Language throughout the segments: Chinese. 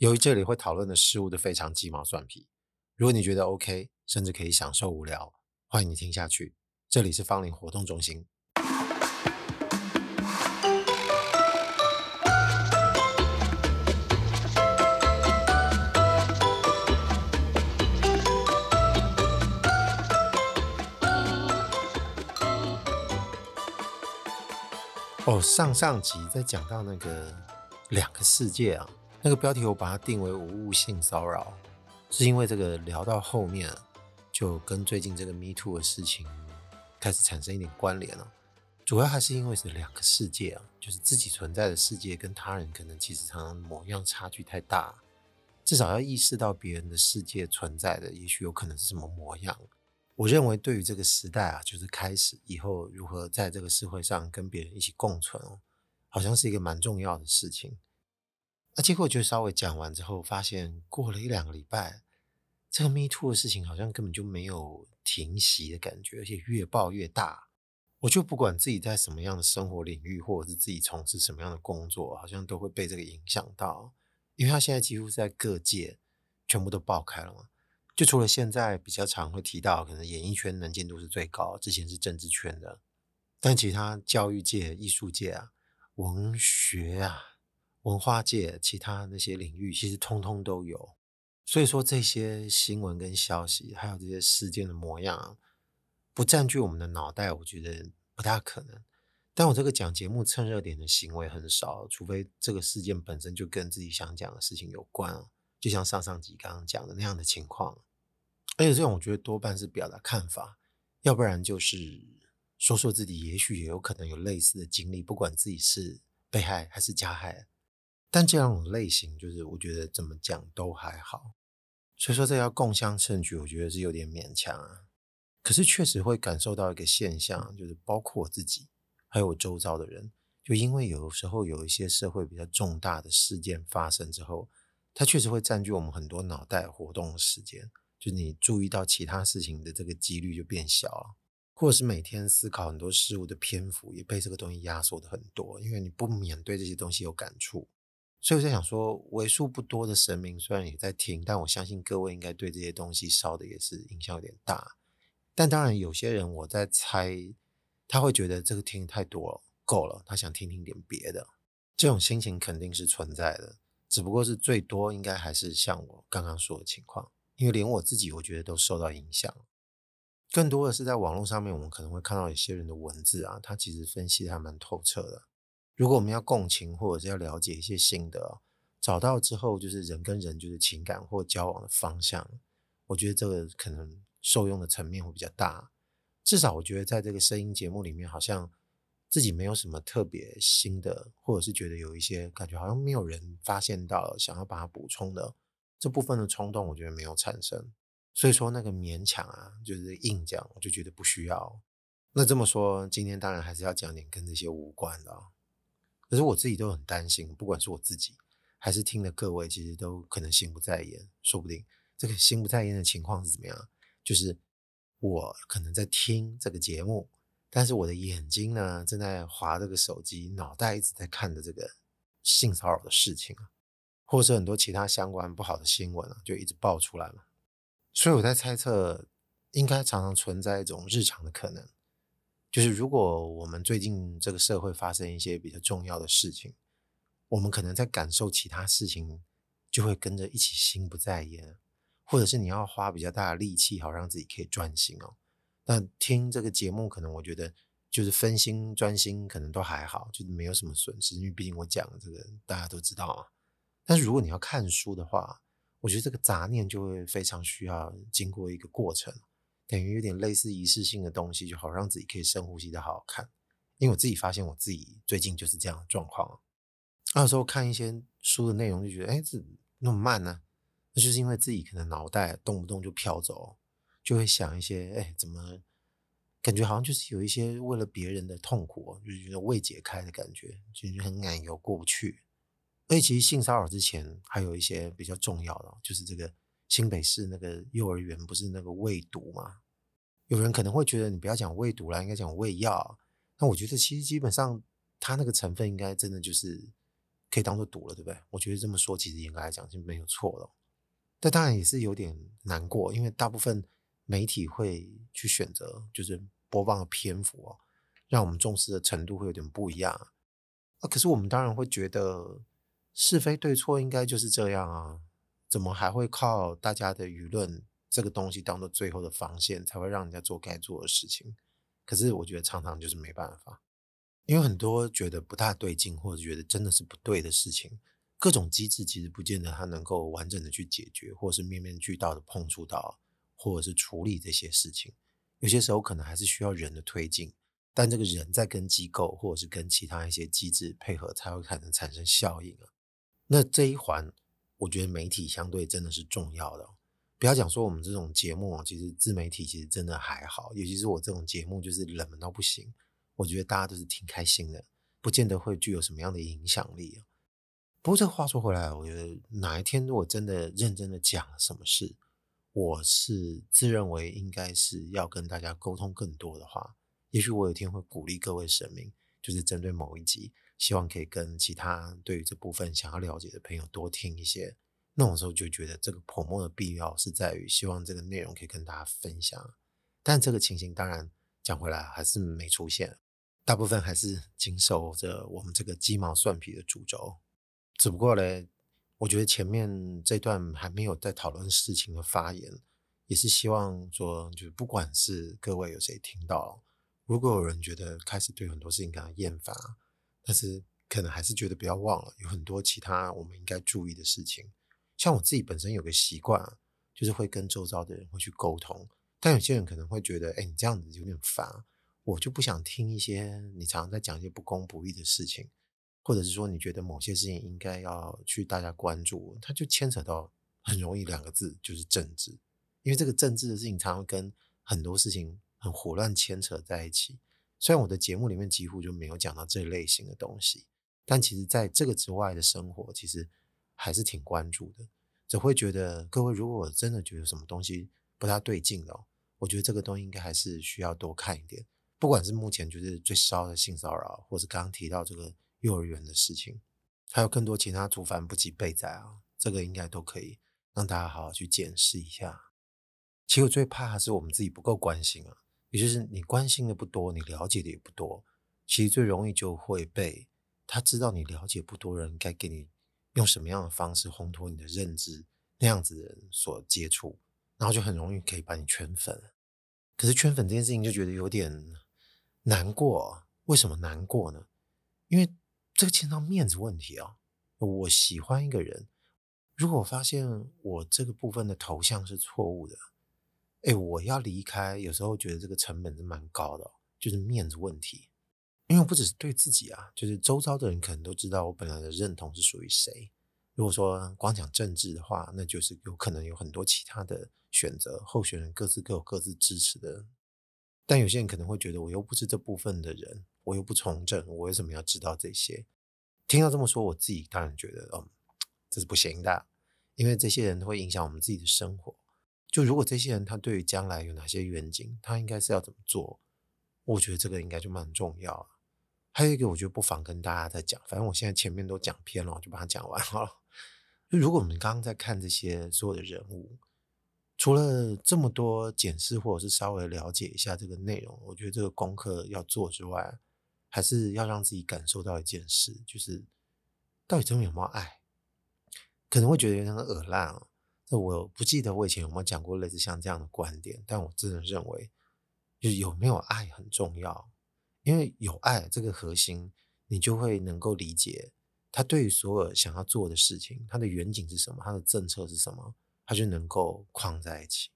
由于这里会讨论的事物都非常鸡毛蒜皮，如果你觉得 OK，甚至可以享受无聊，欢迎你听下去。这里是芳林活动中心。哦，上上集在讲到那个两个世界啊。那个标题我把它定为无误性骚扰，是因为这个聊到后面，就跟最近这个 Me Too 的事情开始产生一点关联了。主要还是因为是两个世界啊，就是自己存在的世界跟他人可能其实常常模样差距太大，至少要意识到别人的世界存在的，也许有可能是什么模样。我认为对于这个时代啊，就是开始以后如何在这个社会上跟别人一起共存哦，好像是一个蛮重要的事情。那结果就稍微讲完之后，发现过了一两个礼拜，这个 Me Too 的事情好像根本就没有停息的感觉，而且越爆越大。我就不管自己在什么样的生活领域，或者是自己从事什么样的工作，好像都会被这个影响到。因为他现在几乎在各界全部都爆开了嘛，就除了现在比较常会提到，可能演艺圈能见度是最高，之前是政治圈的，但其他教育界、艺术界啊、文学啊。文化界其他那些领域，其实通通都有。所以说，这些新闻跟消息，还有这些事件的模样，不占据我们的脑袋，我觉得不大可能。但我这个讲节目蹭热点的行为很少，除非这个事件本身就跟自己想讲的事情有关，就像上上集刚刚讲的那样的情况。而且这种，我觉得多半是表达看法，要不然就是说说自己，也许也有可能有类似的经历，不管自己是被害还是加害。但这样种类型，就是我觉得怎么讲都还好，所以说这要共襄盛举，我觉得是有点勉强啊。可是确实会感受到一个现象，就是包括我自己，还有我周遭的人，就因为有时候有一些社会比较重大的事件发生之后，它确实会占据我们很多脑袋活动的时间，就你注意到其他事情的这个几率就变小了，或者是每天思考很多事物的篇幅也被这个东西压缩的很多，因为你不免对这些东西有感触。所以我在想说，为数不多的神明虽然也在听，但我相信各位应该对这些东西烧的也是影响有点大。但当然，有些人我在猜，他会觉得这个听太多了，够了，他想听听点别的。这种心情肯定是存在的，只不过是最多应该还是像我刚刚说的情况，因为连我自己我觉得都受到影响。更多的是在网络上面，我们可能会看到一些人的文字啊，他其实分析还蛮透彻的。如果我们要共情，或者是要了解一些心得，找到之后就是人跟人就是情感或交往的方向，我觉得这个可能受用的层面会比较大。至少我觉得在这个声音节目里面，好像自己没有什么特别新的，或者是觉得有一些感觉好像没有人发现到，想要把它补充的这部分的冲动，我觉得没有产生。所以说那个勉强啊，就是硬讲，我就觉得不需要。那这么说，今天当然还是要讲点跟这些无关的。可是我自己都很担心，不管是我自己还是听的各位，其实都可能心不在焉。说不定这个心不在焉的情况是怎么样？就是我可能在听这个节目，但是我的眼睛呢正在划这个手机，脑袋一直在看着这个性骚扰的事情啊，或者很多其他相关不好的新闻啊，就一直爆出来了。所以我在猜测，应该常常存在一种日常的可能。就是如果我们最近这个社会发生一些比较重要的事情，我们可能在感受其他事情，就会跟着一起心不在焉，或者是你要花比较大的力气，好让自己可以专心哦。那听这个节目，可能我觉得就是分心专心，可能都还好，就是没有什么损失，因为毕竟我讲的这个大家都知道啊。但是如果你要看书的话，我觉得这个杂念就会非常需要经过一个过程。等于有点类似仪式性的东西，就好让自己可以深呼吸的好好看。因为我自己发现我自己最近就是这样的状况。那时候看一些书的内容就觉得，哎，这那么慢呢？那就是因为自己可能脑袋动不动就飘走，就会想一些，哎，怎么感觉好像就是有一些为了别人的痛苦，就是觉得未解开的感觉，就是很难有过不去。而且其实性骚扰之前还有一些比较重要的，就是这个。新北市那个幼儿园不是那个喂毒吗？有人可能会觉得你不要讲喂毒了，应该讲喂药。那我觉得其实基本上它那个成分应该真的就是可以当做赌了，对不对？我觉得这么说其实应该来讲是没有错的。但当然也是有点难过，因为大部分媒体会去选择就是播放的篇幅哦，让我们重视的程度会有点不一样啊。可是我们当然会觉得是非对错应该就是这样啊，怎么还会靠大家的舆论这个东西当做最后的防线，才会让人家做该做的事情？可是我觉得常常就是没办法。因为很多觉得不大对劲，或者觉得真的是不对的事情，各种机制其实不见得它能够完整的去解决，或者是面面俱到的碰触到，或者是处理这些事情。有些时候可能还是需要人的推进，但这个人在跟机构或者是跟其他一些机制配合，才会可能产生效应啊。那这一环，我觉得媒体相对真的是重要的。不要讲说我们这种节目，其实自媒体其实真的还好，尤其是我这种节目，就是冷门到不行。我觉得大家都是挺开心的，不见得会具有什么样的影响力。不过这话说回来，我觉得哪一天如果真的认真的讲什么事，我是自认为应该是要跟大家沟通更多的话，也许我有一天会鼓励各位神明，就是针对某一集，希望可以跟其他对于这部分想要了解的朋友多听一些。那种时候就觉得这个 promo 的必要是在于希望这个内容可以跟大家分享，但这个情形当然讲回来还是没出现。大部分还是经守着我们这个鸡毛蒜皮的主轴，只不过呢，我觉得前面这段还没有在讨论事情的发言，也是希望说，就是不管是各位有谁听到，如果有人觉得开始对很多事情感到厌烦，但是可能还是觉得不要忘了，有很多其他我们应该注意的事情。像我自己本身有个习惯，就是会跟周遭的人会去沟通，但有些人可能会觉得，哎，你这样子有点烦。我就不想听一些你常常在讲一些不公不义的事情，或者是说你觉得某些事情应该要去大家关注，它就牵扯到很容易两个字，就是政治。因为这个政治的事情常常跟很多事情很胡乱牵扯在一起。虽然我的节目里面几乎就没有讲到这类型的东西，但其实在这个之外的生活，其实还是挺关注的。只会觉得各位如果真的觉得什么东西不大对劲的，我觉得这个东西应该还是需要多看一点。不管是目前就是最烧的性骚扰，或是刚刚提到这个幼儿园的事情，还有更多其他族繁不及备载啊，这个应该都可以让大家好好去检视一下。其实我最怕的是我们自己不够关心啊，也就是你关心的不多，你了解的也不多，其实最容易就会被他知道你了解不多人该给你用什么样的方式烘托你的认知那样子的人所接触，然后就很容易可以把你圈粉。可是圈粉这件事情就觉得有点。难过，为什么难过呢？因为这个牵到面子问题啊。我喜欢一个人，如果我发现我这个部分的头像是错误的，哎，我要离开，有时候觉得这个成本是蛮高的，就是面子问题。因为我不只是对自己啊，就是周遭的人可能都知道我本来的认同是属于谁。如果说光讲政治的话，那就是有可能有很多其他的选择，候选人各自各有各自支持的。但有些人可能会觉得，我又不是这部分的人，我又不从政，我为什么要知道这些？听到这么说，我自己当然觉得，嗯，这是不行的，因为这些人会影响我们自己的生活。就如果这些人他对于将来有哪些愿景，他应该是要怎么做？我觉得这个应该就蛮重要了。还有一个，我觉得不妨跟大家再讲，反正我现在前面都讲偏了，我就把它讲完好了。就如果我们刚刚在看这些所有的人物。除了这么多检视或者是稍微了解一下这个内容，我觉得这个功课要做之外，还是要让自己感受到一件事，就是到底真的有没有爱？可能会觉得有点恶烂啊。这我不记得我以前有没有讲过类似像这样的观点，但我真的认为，就是有没有爱很重要，因为有爱这个核心，你就会能够理解他对于所有想要做的事情，他的远景是什么，他的政策是什么。他就能够框在一起。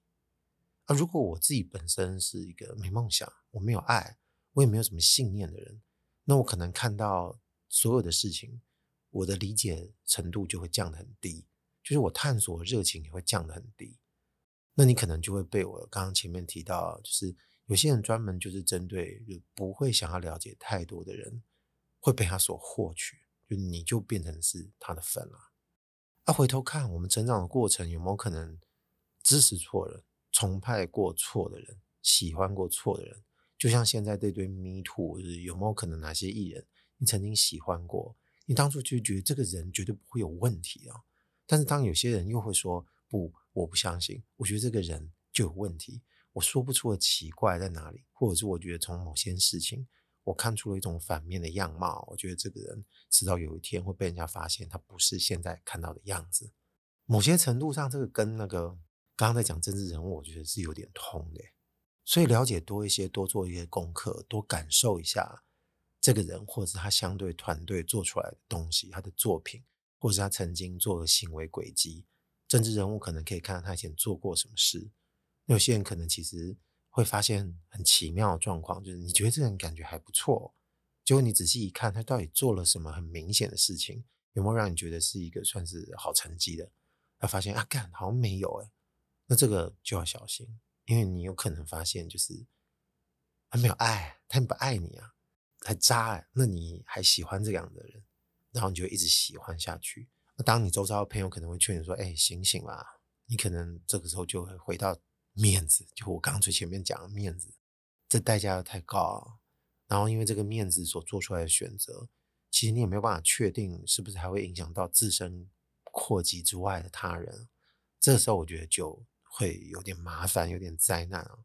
而如果我自己本身是一个没梦想、我没有爱、我也没有什么信念的人，那我可能看到所有的事情，我的理解程度就会降得很低，就是我探索热情也会降得很低。那你可能就会被我刚刚前面提到，就是有些人专门就是针对就不会想要了解太多的人，会被他所获取，就你就变成是他的粉了。啊、回头看我们成长的过程，有没有可能支持错人、崇拜过错的人、喜欢过错的人？就像现在这堆 Me Too，有没有可能哪些艺人你曾经喜欢过，你当初就觉得这个人绝对不会有问题啊。但是当有些人又会说不，我不相信，我觉得这个人就有问题，我说不出的奇怪在哪里，或者是我觉得从某些事情我看出了一种反面的样貌，我觉得这个人迟早有一天会被人家发现他不是现在看到的样子。某些程度上，这个跟那个刚刚在讲政治人物，我觉得是有点通的。所以了解多一些，多做一些功课，多感受一下这个人，或者是他相对团队做出来的东西，他的作品，或者是他曾经做的行为轨迹。政治人物可能可以看到他以前做过什么事。有些人可能其实会发现很奇妙的状况，就是你觉得这个人感觉还不错，结果你仔细一看，他到底做了什么很明显的事情，有没有让你觉得是一个算是好成绩的？他发现啊，干好像没有诶，那这个就要小心。因为你有可能发现，就是他没有爱，他不爱你啊，还渣哎，那你还喜欢这样的人，然后你就一直喜欢下去。当你周遭的朋友可能会劝你说：“哎，醒醒啦！”你可能这个时候就会回到面子，就我刚刚最前面讲的面子，这代价又太高。然后因为这个面子所做出来的选择，其实你也没有办法确定是不是还会影响到自身扩及之外的他人。这时候我觉得就。会有点麻烦，有点灾难啊！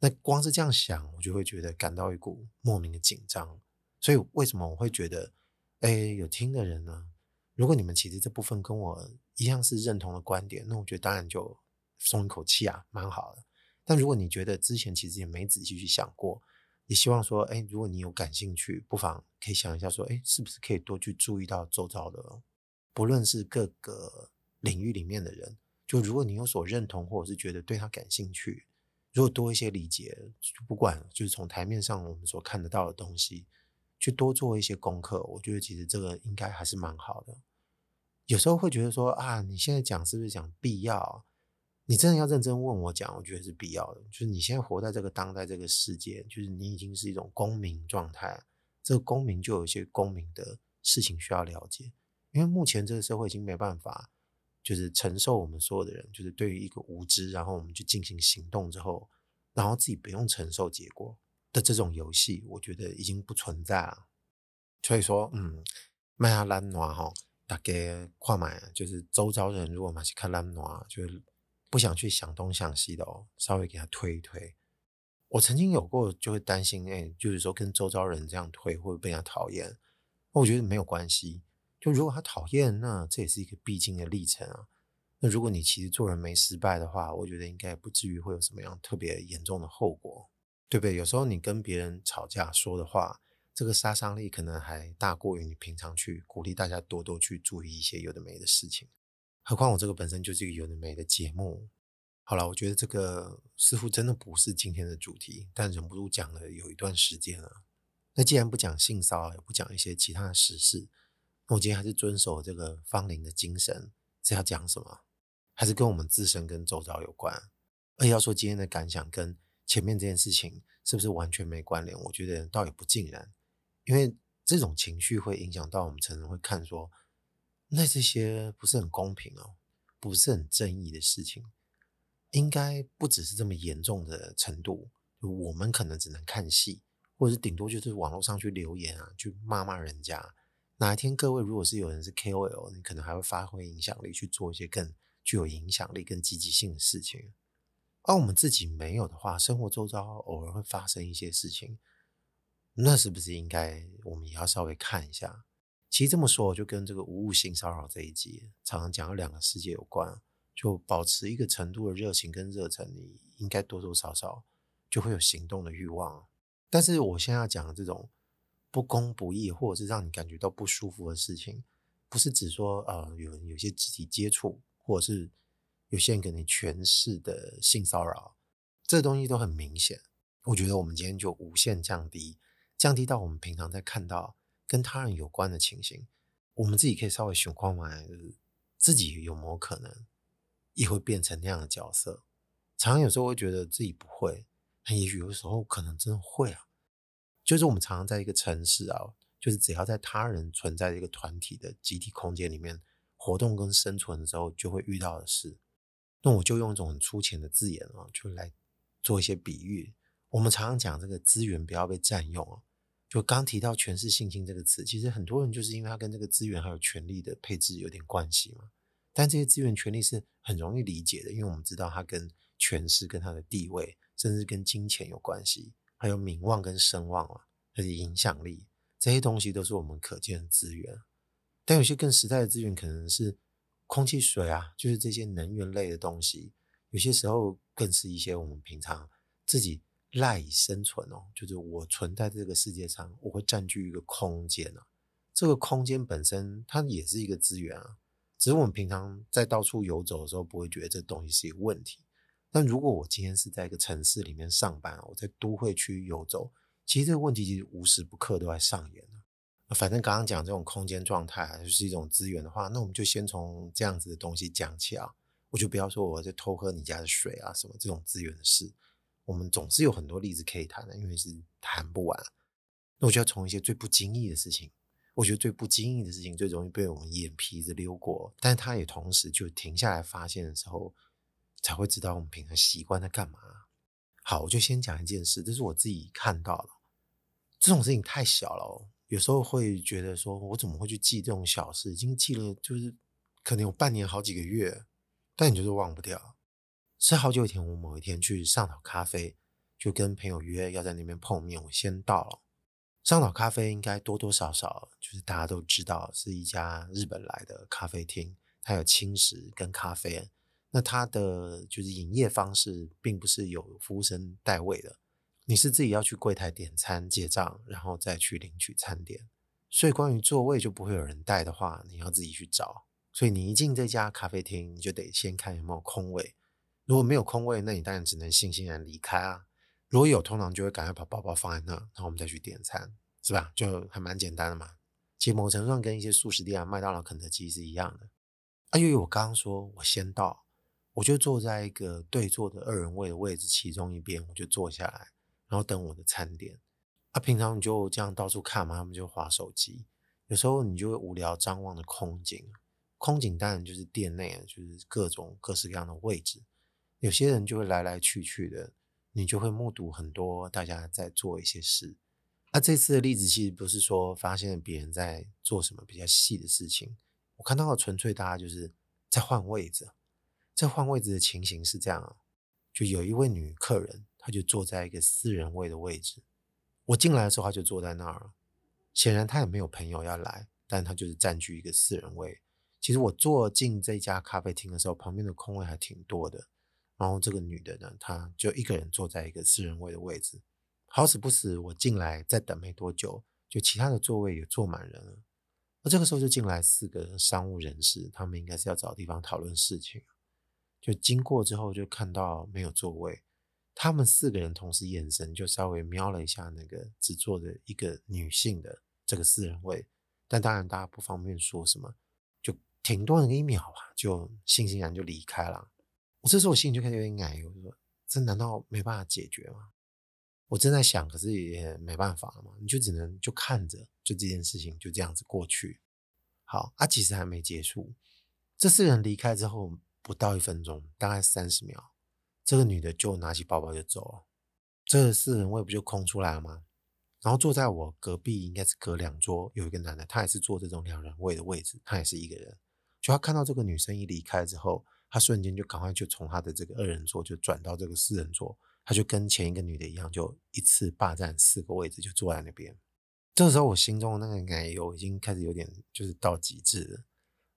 那光是这样想，我就会觉得感到一股莫名的紧张。所以为什么我会觉得，哎，有听的人呢？如果你们其实这部分跟我一样是认同的观点，那我觉得当然就松一口气啊，蛮好的。但如果你觉得之前其实也没仔细去想过，也希望说，哎，如果你有感兴趣，不妨可以想一下，说，哎，是不是可以多去注意到周遭的，不论是各个领域里面的人。就如果你有所认同，或者是觉得对他感兴趣，如果多一些理解，不管就是从台面上我们所看得到的东西，去多做一些功课，我觉得其实这个应该还是蛮好的。有时候会觉得说啊，你现在讲是不是讲必要？你真的要认真问我讲，我觉得是必要的。就是你现在活在这个当代这个世界，就是你已经是一种公民状态，这个公民就有一些公民的事情需要了解，因为目前这个社会已经没办法。就是承受我们所有的人，就是对于一个无知，然后我们去进行行动之后，然后自己不用承受结果的这种游戏，我觉得已经不存在了。所以说，嗯，麦阿兰诺哈，大概跨买就是周遭人如果买去看兰诺，就是不想去想东想西的哦，稍微给他推一推。我曾经有过就会担心，哎，就是说跟周遭人这样推会被人家讨厌？我觉得没有关系。就如果他讨厌，那这也是一个必经的历程啊。那如果你其实做人没失败的话，我觉得应该不至于会有什么样特别严重的后果，对不对？有时候你跟别人吵架说的话，这个杀伤力可能还大过于你平常去鼓励大家多多去注意一些有的没的事情。何况我这个本身就是一个有的没的节目。好了，我觉得这个似乎真的不是今天的主题，但忍不住讲了有一段时间了。那既然不讲性骚扰，也不讲一些其他的时事。那我今天还是遵守这个芳龄的精神，是要讲什么？还是跟我们自身跟周遭有关？而要说今天的感想跟前面这件事情是不是完全没关联？我觉得倒也不尽然，因为这种情绪会影响到我们，成人会看说，那这些不是很公平哦，不是很正义的事情，应该不只是这么严重的程度，我们可能只能看戏，或者是顶多就是网络上去留言啊，去骂骂人家。哪一天各位如果是有人是 KOL，你可能还会发挥影响力去做一些更具有影响力、更积极性的事情。而我们自己没有的话，生活周遭偶尔会发生一些事情，那是不是应该我们也要稍微看一下？其实这么说，我就跟这个无误性骚扰这一集常常讲的两个世界有关。就保持一个程度的热情跟热忱，你应该多多少少就会有行动的欲望。但是我现在要讲的这种。不公不义，或者是让你感觉到不舒服的事情，不是指说呃有有些肢体接触，或者是有些人给你权势的性骚扰，这东西都很明显。我觉得我们今天就无限降低，降低到我们平常在看到跟他人有关的情形，我们自己可以稍微想看看，自己有没有可能也会变成那样的角色。常常有时候会觉得自己不会，但也许有时候可能真的会啊。就是我们常常在一个城市啊，就是只要在他人存在的一个团体的集体空间里面活动跟生存的时候，就会遇到的事。那我就用一种很粗浅的字眼啊，就来做一些比喻。我们常常讲这个资源不要被占用啊，就刚提到权势性侵这个词，其实很多人就是因为他跟这个资源还有权力的配置有点关系嘛。但这些资源权力是很容易理解的，因为我们知道它跟权势、跟他的地位，甚至跟金钱有关系，还有名望跟声望啊，还有影响力，这些东西都是我们可见的资源。但有些更实在的资源，可能是空气、水啊，就是这些能源类的东西。有些时候更是一些我们平常自己。赖以生存哦，就是我存在这个世界上，我会占据一个空间啊。这个空间本身它也是一个资源啊，只是我们平常在到处游走的时候，不会觉得这东西是一个问题。但如果我今天是在一个城市里面上班，我在都会区游走，其实这个问题其实无时不刻都在上演。反正刚刚讲这种空间状态就是一种资源的话，那我们就先从这样子的东西讲起啊。我就不要说我在偷喝你家的水啊，什么这种资源的事。我们总是有很多例子可以谈的，因为是谈不完。那我就要从一些最不经意的事情，我觉得最不经意的事情最容易被我们眼皮子溜过，但是他也同时就停下来发现的时候，才会知道我们平常习惯在干嘛。好，我就先讲一件事，这是我自己看到的。这种事情太小了，有时候会觉得说，我怎么会去记这种小事？已经记了，就是可能有半年、好几个月，但你就是忘不掉。是好久以前，我某一天去上岛咖啡，就跟朋友约要在那边碰面。我先到了上岛咖啡，应该多多少少就是大家都知道是一家日本来的咖啡厅，它有轻食跟咖啡。那它的就是营业方式，并不是有服务生带位的，你是自己要去柜台点餐结账，然后再去领取餐点。所以关于座位就不会有人带的话，你要自己去找。所以你一进这家咖啡厅，你就得先看有没有空位。如果没有空位，那你当然只能悻悻然离开啊。如果有，通常就会赶快把包包放在那，然后我们再去点餐，是吧？就还蛮简单的嘛。其实某程度上跟一些速食店啊、麦当劳、肯德基是一样的。啊，因为我刚刚说我先到，我就坐在一个对坐的二人位的位置其中一边，我就坐下来，然后等我的餐点。啊，平常你就这样到处看嘛，他们就划手机。有时候你就会无聊张望的空景，空景当然就是店内就是各种各式各样的位置。有些人就会来来去去的，你就会目睹很多大家在做一些事。那这次的例子其实不是说发现别人在做什么比较细的事情，我看到的纯粹大家就是在换位置。在换位置的情形是这样啊，就有一位女客人，她就坐在一个四人位的位置。我进来的时候，她就坐在那儿。显然她也没有朋友要来，但她就是占据一个四人位。其实我坐进这家咖啡厅的时候，旁边的空位还挺多的。然后这个女的呢，她就一个人坐在一个四人位的位置。好死不死，我进来再等没多久，就其他的座位也坐满人了。而这个时候就进来四个商务人士，他们应该是要找地方讨论事情。就经过之后，就看到没有座位，他们四个人同时眼神就稍微瞄了一下那个只坐着一个女性的这个四人位，但当然大家不方便说什么，就停顿了一秒吧，就悻悻然就离开了。我这时候我心里就开始有点矮，我就说：“这难道没办法解决吗？”我正在想，可是也没办法了嘛，你就只能就看着，就这件事情就这样子过去。好，啊，其实还没结束。这四人离开之后不到一分钟，大概三十秒，这个女的就拿起包包就走了。这四人位不就空出来了吗？然后坐在我隔壁，应该是隔两桌，有一个男的，他也是坐这种两人位的位置，他也是一个人。就他看到这个女生一离开之后。他瞬间就赶快就从他的这个二人座就转到这个四人座，他就跟前一个女的一样，就一次霸占四个位置，就坐在那边。这时候我心中的那个奶油已经开始有点就是到极致了，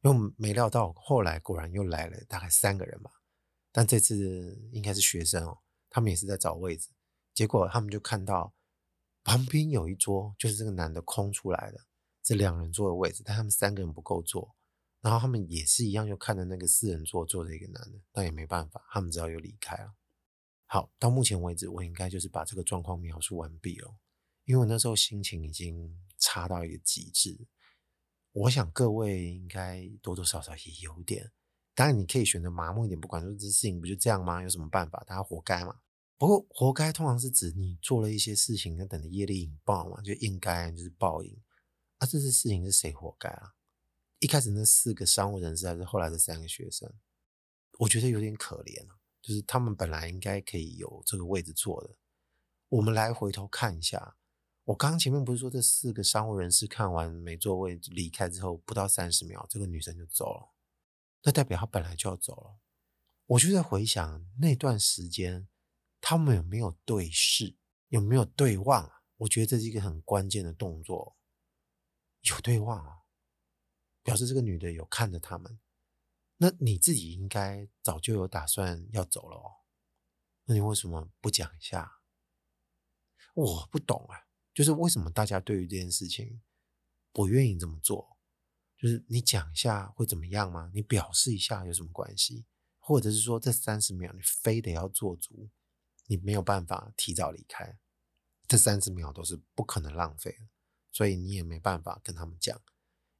因为没料到后来果然又来了大概三个人吧，但这次应该是学生哦，他们也是在找位置，结果他们就看到旁边有一桌就是这个男的空出来的，这两人座的位置，但他们三个人不够坐。然后他们也是一样，就看着那个四人座坐着一个男的，但也没办法，他们只好又离开了。好，到目前为止，我应该就是把这个状况描述完毕了。因为我那时候心情已经差到一个极致。我想各位应该多多少少也有点。当然，你可以选择麻木一点，不管说这事情不就这样吗？有什么办法？大家活该嘛。不过活该通常是指你做了一些事情，那等着业力引爆嘛，就应该就是报应。啊，这次事情是谁活该啊？一开始那四个商务人士，还是后来这三个学生，我觉得有点可怜啊。就是他们本来应该可以有这个位置坐的。我们来回头看一下，我刚刚前面不是说这四个商务人士看完没座位离开之后，不到三十秒，这个女生就走了，那代表她本来就要走了。我就在回想那段时间，他们有没有对视，有没有对望？我觉得这是一个很关键的动作。有对望啊，表示这个女的有看着他们。那你自己应该早就有打算要走了哦。那你为什么不讲一下？我不懂啊。就是为什么大家对于这件事情不愿意这么做？就是你讲一下会怎么样吗？你表示一下有什么关系？或者是说这三十秒你非得要做足，你没有办法提早离开，这三十秒都是不可能浪费的，所以你也没办法跟他们讲。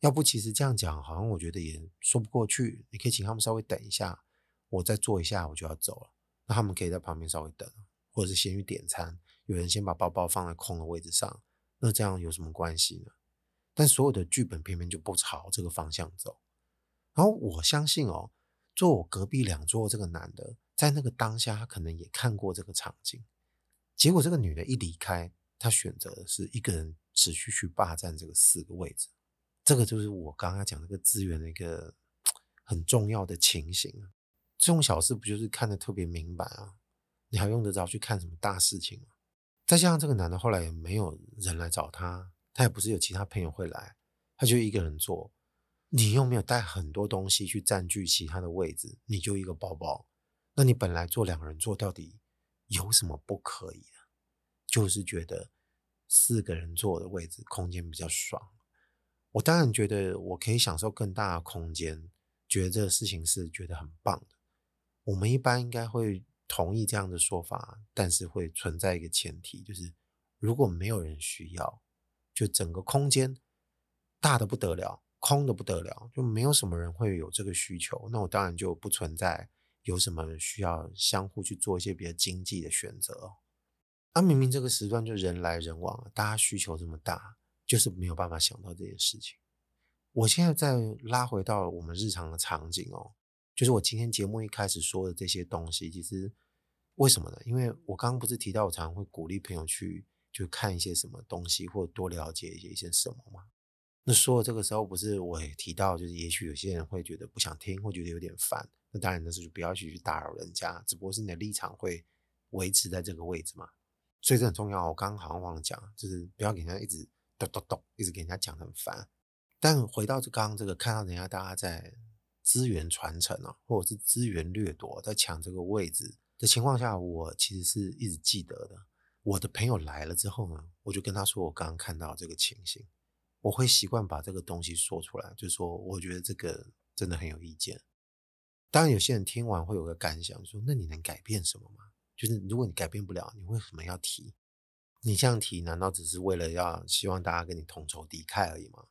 要不其实这样讲好像我觉得也说不过去。你可以请他们稍微等一下，我再坐一下我就要走了，那他们可以在旁边稍微等，或者是先去点餐。有人先把包包放在空的位置上，那这样有什么关系呢？但所有的剧本偏偏就不朝这个方向走。然后我相信哦，坐我隔壁两桌这个男的，在那个当下，他可能也看过这个场景。结果这个女的一离开，他选择的是一个人持续去霸占这个四个位置。这个就是我刚刚讲那个资源的一个很重要的情形。这种小事不就是看得特别明白啊？你还用得着去看什么大事情吗？再加上这个男的后来也没有人来找他，他也不是有其他朋友会来，他就一个人坐。你又没有带很多东西去占据其他的位置，你就一个包包，那你本来坐两个人坐到底有什么不可以啊？就是觉得四个人坐的位置空间比较爽。我当然觉得我可以享受更大的空间，觉得这个事情是觉得很棒的。我们一般应该会。同意这样的说法，但是会存在一个前提，就是如果没有人需要，就整个空间大的不得了，空的不得了，就没有什么人会有这个需求，那我当然就不存在有什么需要相互去做一些比较经济的选择。啊，明明这个时段就人来人往，大家需求这么大，就是没有办法想到这件事情。我现在再拉回到我们日常的场景哦。就是我今天节目一开始说的这些东西，其实为什么呢？因为我刚刚不是提到我常常会鼓励朋友去就看一些什么东西，或者多了解一些一些什么吗？那说的这个时候，不是我也提到，就是也许有些人会觉得不想听，会觉得有点烦。那当然那是就不要去去打扰人家，只不过是你的立场会维持在这个位置嘛。所以这很重要。我刚刚好像忘了讲，就是不要给人家一直咚咚咚，一直给人家讲很烦。但回到刚刚这个，看到人家大家在。资源传承啊，或者是资源掠夺，在抢这个位置的情况下，我其实是一直记得的。我的朋友来了之后呢，我就跟他说我刚刚看到这个情形，我会习惯把这个东西说出来，就是说我觉得这个真的很有意见。当然，有些人听完会有个感想，说那你能改变什么吗？就是如果你改变不了，你为什么要提？你这样提，难道只是为了要希望大家跟你同仇敌忾而已吗？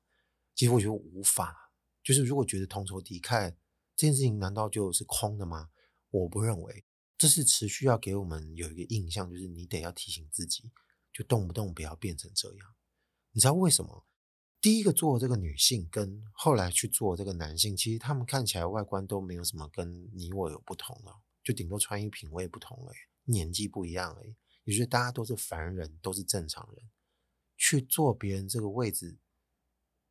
其实我觉得无法。就是如果觉得同仇敌忾这件事情，难道就是空的吗？我不认为，这是持续要给我们有一个印象，就是你得要提醒自己，就动不动不要变成这样。你知道为什么？第一个做这个女性，跟后来去做这个男性，其实他们看起来外观都没有什么跟你我有不同了，就顶多穿衣品味不同而已，年纪不一样而已。也就是大家都是凡人，都是正常人，去做别人这个位置，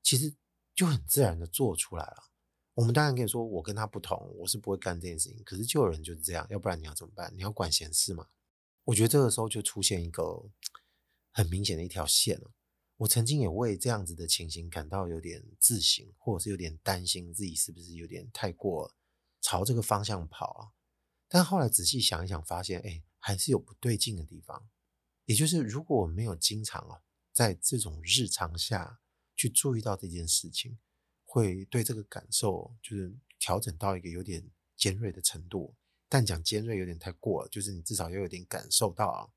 其实。就很自然的做出来了。我们当然可以说，我跟他不同，我是不会干这件事情。可是就有人就是这样，要不然你要怎么办？你要管闲事嘛？我觉得这个时候就出现一个很明显的一条线了。我曾经也为这样子的情形感到有点自省，或者是有点担心自己是不是有点太过朝这个方向跑啊。但后来仔细想一想，发现哎，还是有不对劲的地方。也就是如果我没有经常啊，在这种日常下。去注意到这件事情，会对这个感受就是调整到一个有点尖锐的程度。但讲尖锐有点太过了，就是你至少要有点感受到啊。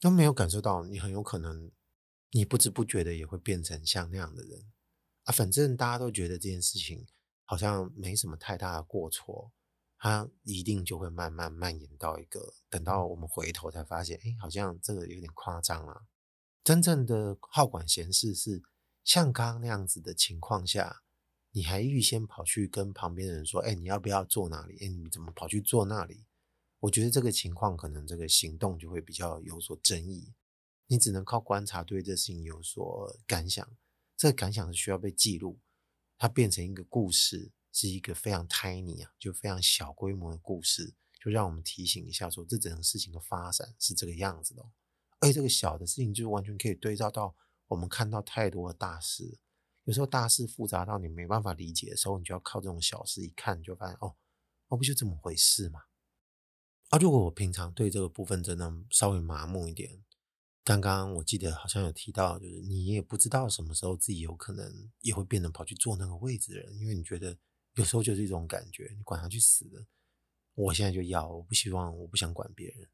都没有感受到，你很有可能你不知不觉的也会变成像那样的人啊。反正大家都觉得这件事情好像没什么太大的过错，它一定就会慢慢蔓延到一个，等到我们回头才发现，哎，好像这个有点夸张了。真正的好管闲事是。像刚刚那样子的情况下，你还预先跑去跟旁边的人说：“哎，你要不要坐那里？哎，你怎么跑去坐那里？”我觉得这个情况可能这个行动就会比较有所争议。你只能靠观察对这事情有所感想，这个感想是需要被记录，它变成一个故事，是一个非常 tiny 啊，就非常小规模的故事，就让我们提醒一下说，这整个事情的发展是这个样子的。而且这个小的事情，就完全可以对照到我们看到太多的大事。有时候大事复杂到你没办法理解的时候，你就要靠这种小事一看，你就发现哦，哦，不就这么回事嘛。啊，如果我平常对这个部分真的稍微麻木一点，刚刚我记得好像有提到，就是你也不知道什么时候自己有可能也会变成跑去坐那个位置的人，因为你觉得有时候就是一种感觉，你管他去死的，我现在就要，我不希望，我不想管别人，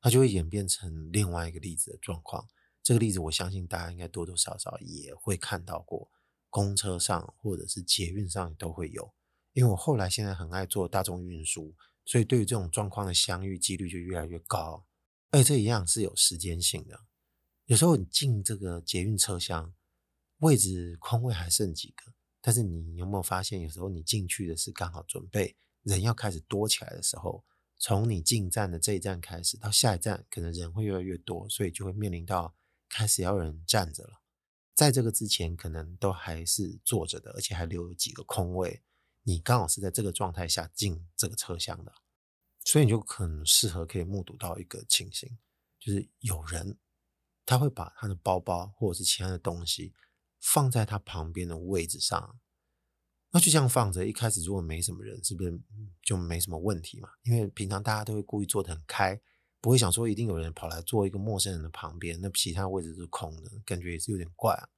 它就会演变成另外一个例子的状况。这个例子，我相信大家应该多多少少也会看到过，公车上或者是捷运上都会有。因为我后来现在很爱坐大众运输，所以对于这种状况的相遇几率就越来越高。而且这一样是有时间性的，有时候你进这个捷运车厢，位置空位还剩几个，但是你有没有发现，有时候你进去的是刚好准备人要开始多起来的时候，从你进站的这一站开始到下一站，可能人会越来越多，所以就会面临到。开始要人站着了，在这个之前可能都还是坐着的，而且还留有几个空位。你刚好是在这个状态下进这个车厢的，所以你就很适合可以目睹到一个情形，就是有人他会把他的包包或者是其他的东西放在他旁边的位置上，那就这样放着。一开始如果没什么人，是不是就没什么问题嘛？因为平常大家都会故意坐得很开。不会想说一定有人跑来坐一个陌生人的旁边，那其他位置是空的，感觉也是有点怪啊。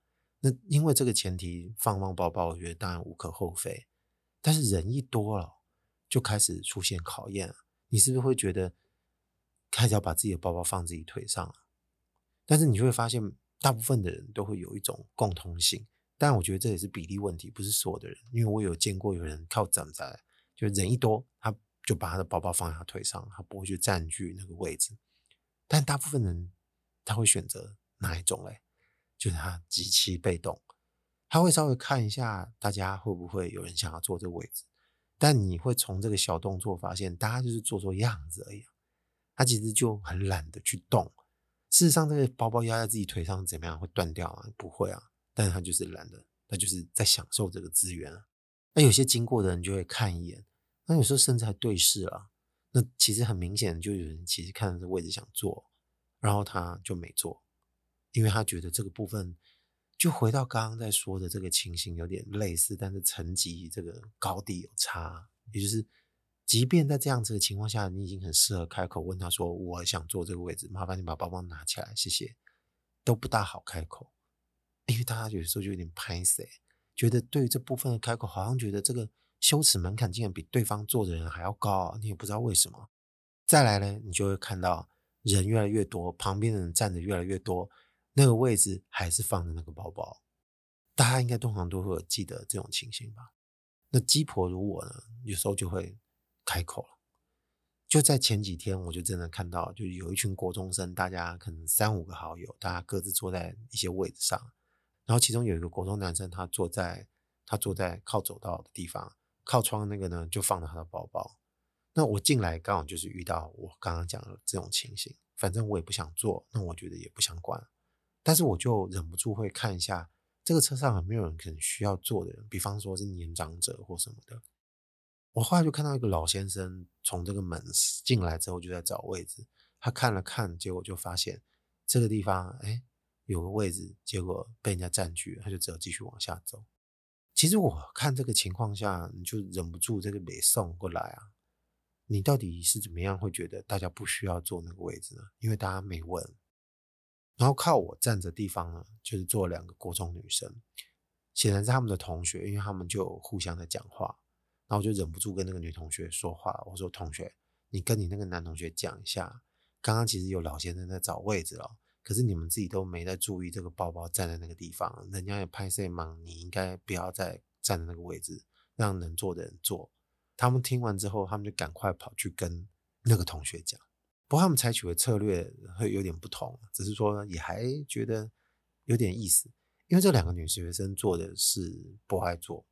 那因为这个前提放放包包，我觉得当然无可厚非。但是人一多了，就开始出现考验。你是不是会觉得开始要把自己的包包放自己腿上了？但是你就会发现，大部分的人都会有一种共通性，但我觉得这也是比例问题，不是所有的人。因为我有见过有人靠站在，就人一多，他。就把他的包包放在他腿上，他不会去占据那个位置。但大部分人他会选择哪一种嘞？就是他极其被动，他会稍微看一下大家会不会有人想要坐这个位置。但你会从这个小动作发现，大家就是做做样子而已。他其实就很懒得去动。事实上，这个包包压在自己腿上怎么样会断掉啊？不会啊。但是他就是懒得，他就是在享受这个资源啊。那有些经过的人就会看一眼。那有时候甚至还对视了，那其实很明显，就有人其实看着这位置想坐，然后他就没坐，因为他觉得这个部分就回到刚刚在说的这个情形有点类似，但是层级这个高低有差，也就是即便在这样子的情况下，你已经很适合开口问他说：“我想坐这个位置，麻烦你把包包拿起来，谢谢。”都不大好开口，因为大家有时候就有点拍谢，觉得对于这部分的开口，好像觉得这个。羞耻门槛竟然比对方坐的人还要高，你也不知道为什么。再来呢，你就会看到人越来越多，旁边的人站的越来越多，那个位置还是放着那个包包。大家应该通常都会有记得这种情形吧？那鸡婆如我呢，有时候就会开口了。就在前几天，我就真的看到，就有一群国中生，大家可能三五个好友，大家各自坐在一些位置上，然后其中有一个国中男生，他坐在他坐在靠走道的地方。靠窗那个呢，就放了他的包包。那我进来刚好就是遇到我刚刚讲的这种情形。反正我也不想坐，那我觉得也不想管。但是我就忍不住会看一下这个车上有没有人可能需要坐的人，比方说是年长者或什么的。我后来就看到一个老先生从这个门进来之后就在找位置。他看了看，结果就发现这个地方哎有个位置，结果被人家占据了，他就只有继续往下走。其实我看这个情况下，你就忍不住这个北送过来啊！你到底是怎么样会觉得大家不需要坐那个位置呢？因为大家没问。然后靠我站着地方呢，就是坐两个国中女生，显然是他们的同学，因为他们就互相在讲话。然后我就忍不住跟那个女同学说话，我说：“同学，你跟你那个男同学讲一下，刚刚其实有老先生在找位置了。”可是你们自己都没在注意这个包包站在那个地方，人家也拍摄忙，你应该不要再站在那个位置，让能坐的人坐。他们听完之后，他们就赶快跑去跟那个同学讲。不过他们采取的策略会有点不同，只是说也还觉得有点意思，因为这两个女学生坐的是不爱座，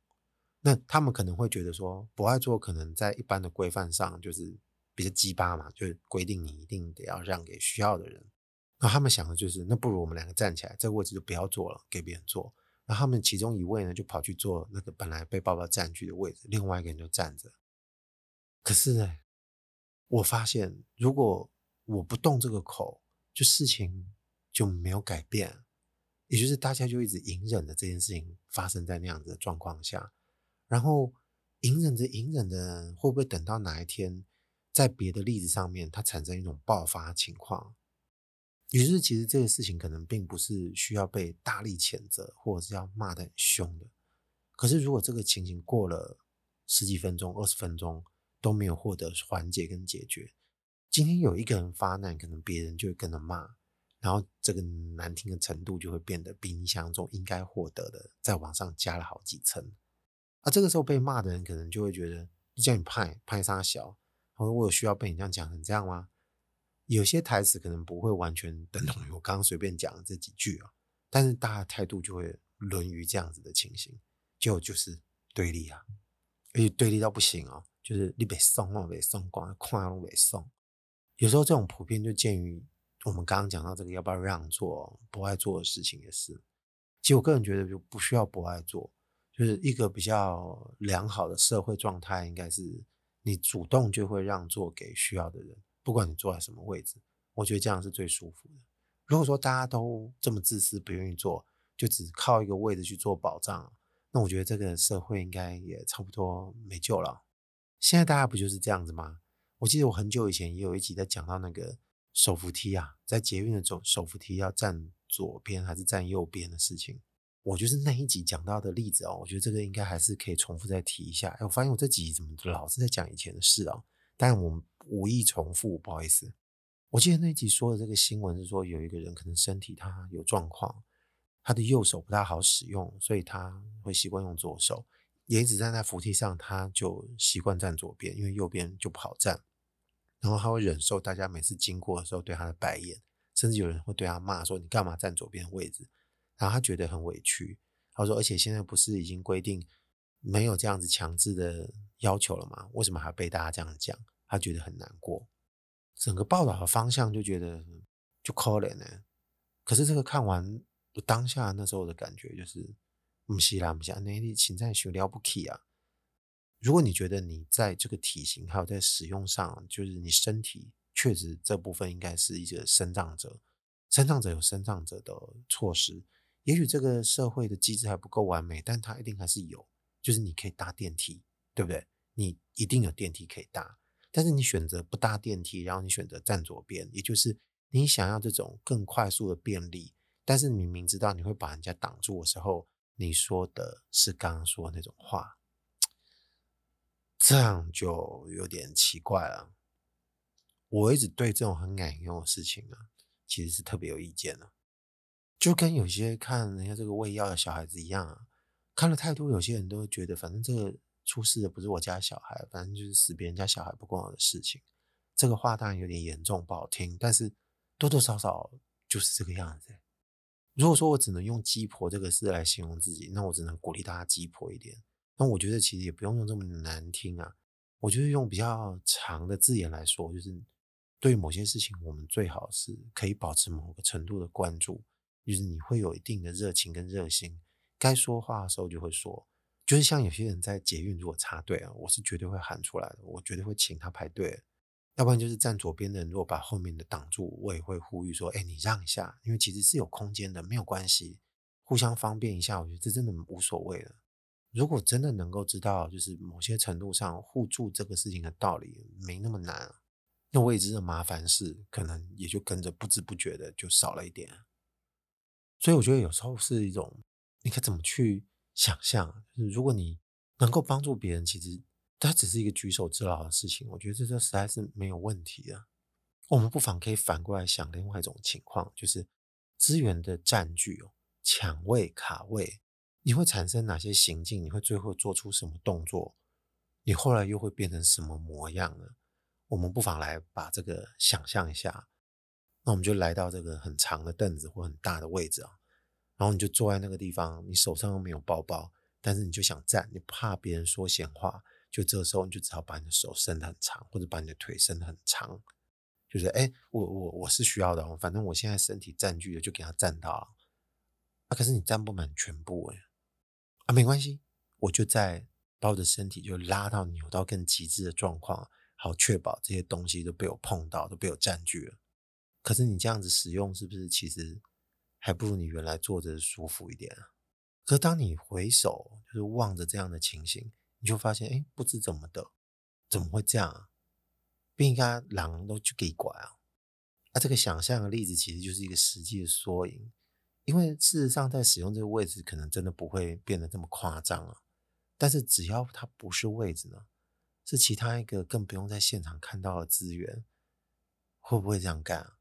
那他们可能会觉得说不爱做可能在一般的规范上就是比较鸡巴嘛，就是规定你一定得要让给需要的人。那他们想的就是，那不如我们两个站起来，这个位置就不要坐了，给别人坐。然后他们其中一位呢，就跑去坐那个本来被爸爸占据的位置，另外一个人就站着。可是呢，我发现如果我不动这个口，就事情就没有改变，也就是大家就一直隐忍的这件事情发生在那样子的状况下，然后隐忍着隐忍的，会不会等到哪一天，在别的例子上面，它产生一种爆发情况？于是，其实这个事情可能并不是需要被大力谴责，或者是要骂得很凶的。可是，如果这个情形过了十几分钟、二十分钟都没有获得缓解跟解决，今天有一个人发难，可能别人就会跟着骂，然后这个难听的程度就会变得比你想中应该获得的再往上加了好几层。啊这个时候被骂的人可能就会觉得，你叫你派派啥小，或者我有需要被你这样讲成这样吗？有些台词可能不会完全等同于我刚刚随便讲的这几句啊，但是大家态度就会沦于这样子的情形，就就是对立啊，而且对立到不行啊，就是你别送，我别送，光看都别送。有时候这种普遍就见于我们刚刚讲到这个要不要让座、不爱做的事情也是。其实我个人觉得就不需要不爱做，就是一个比较良好的社会状态，应该是你主动就会让座给需要的人。不管你坐在什么位置，我觉得这样是最舒服的。如果说大家都这么自私，不愿意坐，就只靠一个位置去做保障，那我觉得这个社会应该也差不多没救了。现在大家不就是这样子吗？我记得我很久以前也有一集在讲到那个手扶梯啊，在捷运的手手扶梯要站左边还是站右边的事情，我就是那一集讲到的例子哦。我觉得这个应该还是可以重复再提一下。哎，我发现我这几集怎么老是在讲以前的事啊？但我们无意重复，不好意思。我记得那一集说的这个新闻是说，有一个人可能身体他有状况，他的右手不太好使用，所以他会习惯用左手。也一直站在扶梯上，他就习惯站左边，因为右边就不好站。然后他会忍受大家每次经过的时候对他的白眼，甚至有人会对他骂说：“你干嘛站左边的位置？”然后他觉得很委屈。他说：“而且现在不是已经规定没有这样子强制的。”要求了吗？为什么还被大家这样讲？他觉得很难过。整个报道的方向就觉得就可怜呢。可是这个看完我当下那时候的感觉就是，不是啦，不是，那你现在学了不起啊！如果你觉得你在这个体型还有在使用上，就是你身体确实这部分应该是一个身障者，身障者有身障者的措施。也许这个社会的机制还不够完美，但它一定还是有，就是你可以搭电梯，对不对？你一定有电梯可以搭，但是你选择不搭电梯，然后你选择站左边，也就是你想要这种更快速的便利，但是你明知道你会把人家挡住的时候，你说的是刚刚说的那种话，这样就有点奇怪了。我一直对这种很敢用的事情啊，其实是特别有意见的，就跟有些看人家这个喂药的小孩子一样啊，看了太多，有些人都会觉得，反正这个。出事的不是我家小孩，反正就是死别人家小孩不关我的事情。这个话当然有点严重，不好听，但是多多少少就是这个样子。如果说我只能用鸡婆这个字来形容自己，那我只能鼓励大家鸡婆一点。那我觉得其实也不用用这么难听啊。我觉得用比较长的字眼来说，就是对某些事情，我们最好是可以保持某个程度的关注，就是你会有一定的热情跟热心，该说话的时候就会说。就是像有些人在捷运如果插队啊，我是绝对会喊出来的，我绝对会请他排队。要不然就是站左边的人如果把后面的挡住，我也会呼吁说：“哎，你让一下，因为其实是有空间的，没有关系，互相方便一下，我觉得这真的无所谓的。如果真的能够知道，就是某些程度上互助这个事情的道理没那么难，那未知的麻烦事可能也就跟着不知不觉的就少了一点。所以我觉得有时候是一种，你该怎么去。想象，就是如果你能够帮助别人，其实它只是一个举手之劳的事情。我觉得这这实在是没有问题的。我们不妨可以反过来想另外一种情况，就是资源的占据哦，抢位卡位，你会产生哪些行径？你会最后做出什么动作？你后来又会变成什么模样呢？我们不妨来把这个想象一下。那我们就来到这个很长的凳子或很大的位置啊。然后你就坐在那个地方，你手上又没有包包，但是你就想站，你怕别人说闲话，就这时候你就只好把你的手伸得很长，或者把你的腿伸得很长，就是哎，我我我是需要的，反正我现在身体占据了，就给他占到。啊，可是你占不满全部哎，啊，没关系，我就在把我的身体就拉到扭到更极致的状况，好确保这些东西都被我碰到，都被我占据了。可是你这样子使用，是不是其实还不如你原来坐着舒服一点啊？可是当你回首，就是望着这样的情形，你就发现，哎，不知怎么的，怎么会这样啊？不应该狼都去给拐啊！那这个想象的例子其实就是一个实际的缩影，因为事实上在使用这个位置，可能真的不会变得这么夸张啊。但是只要它不是位置呢，是其他一个更不用在现场看到的资源，会不会这样干啊？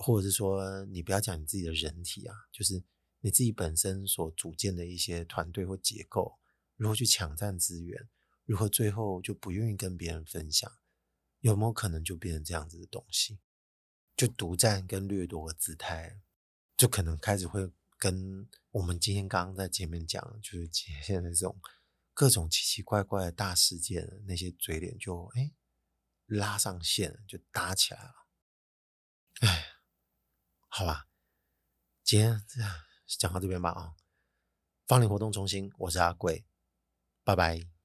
或者是说，你不要讲你自己的人体啊，就是你自己本身所组建的一些团队或结构，如何去抢占资源，如何最后就不愿意跟别人分享，有没有可能就变成这样子的东西？就独占跟掠夺的姿态，就可能开始会跟我们今天刚刚在前面讲，就是现在这种各种奇奇怪怪的大事件，那些嘴脸就哎拉上线，就打起来了，哎。好吧，今天讲到这边吧啊！芳林活动中心，我是阿贵，拜拜。